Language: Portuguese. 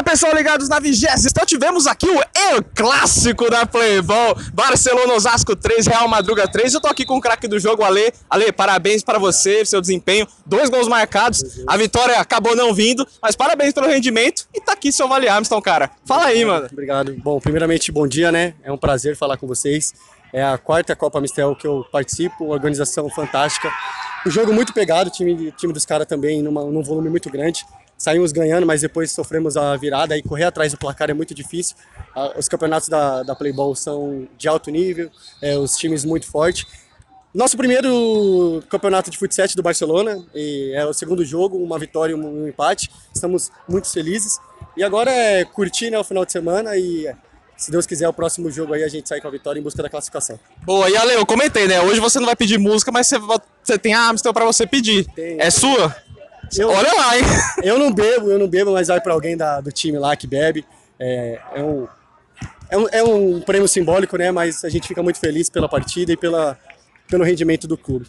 Fala pessoal ligados na vigésima, então tivemos aqui o El Clássico da Playboy, Barcelona Osasco 3, Real Madruga 3, eu tô aqui com o craque do jogo, Ale, Ale, parabéns para você, seu desempenho, dois gols marcados, a vitória acabou não vindo, mas parabéns pelo rendimento. E tá aqui seu Vale Armstrong, cara, fala aí, mano. Obrigado, bom, primeiramente bom dia, né, é um prazer falar com vocês, é a quarta Copa Mistel que eu participo, organização fantástica, um jogo muito pegado, o time, time dos caras também numa, num volume muito grande, saímos ganhando, mas depois sofremos a virada e correr atrás do placar é muito difícil. Os campeonatos da, da Playball são de alto nível, é, os times muito fortes. Nosso primeiro campeonato de futsal do Barcelona, é o segundo jogo, uma vitória e um empate. Estamos muito felizes. E agora é curtir né, o final de semana e se Deus quiser, o próximo jogo aí a gente sai com a vitória em busca da classificação. Boa, e Ale, eu comentei, né? Hoje você não vai pedir música, mas você, você tem a Amstel para você pedir. Tem, é sua? Eu, Olha lá, hein? Eu não bebo, eu não bebo, mas vai para alguém da, do time lá que bebe. É, é, um, é, um, é um prêmio simbólico, né? Mas a gente fica muito feliz pela partida e pela, pelo rendimento do clube.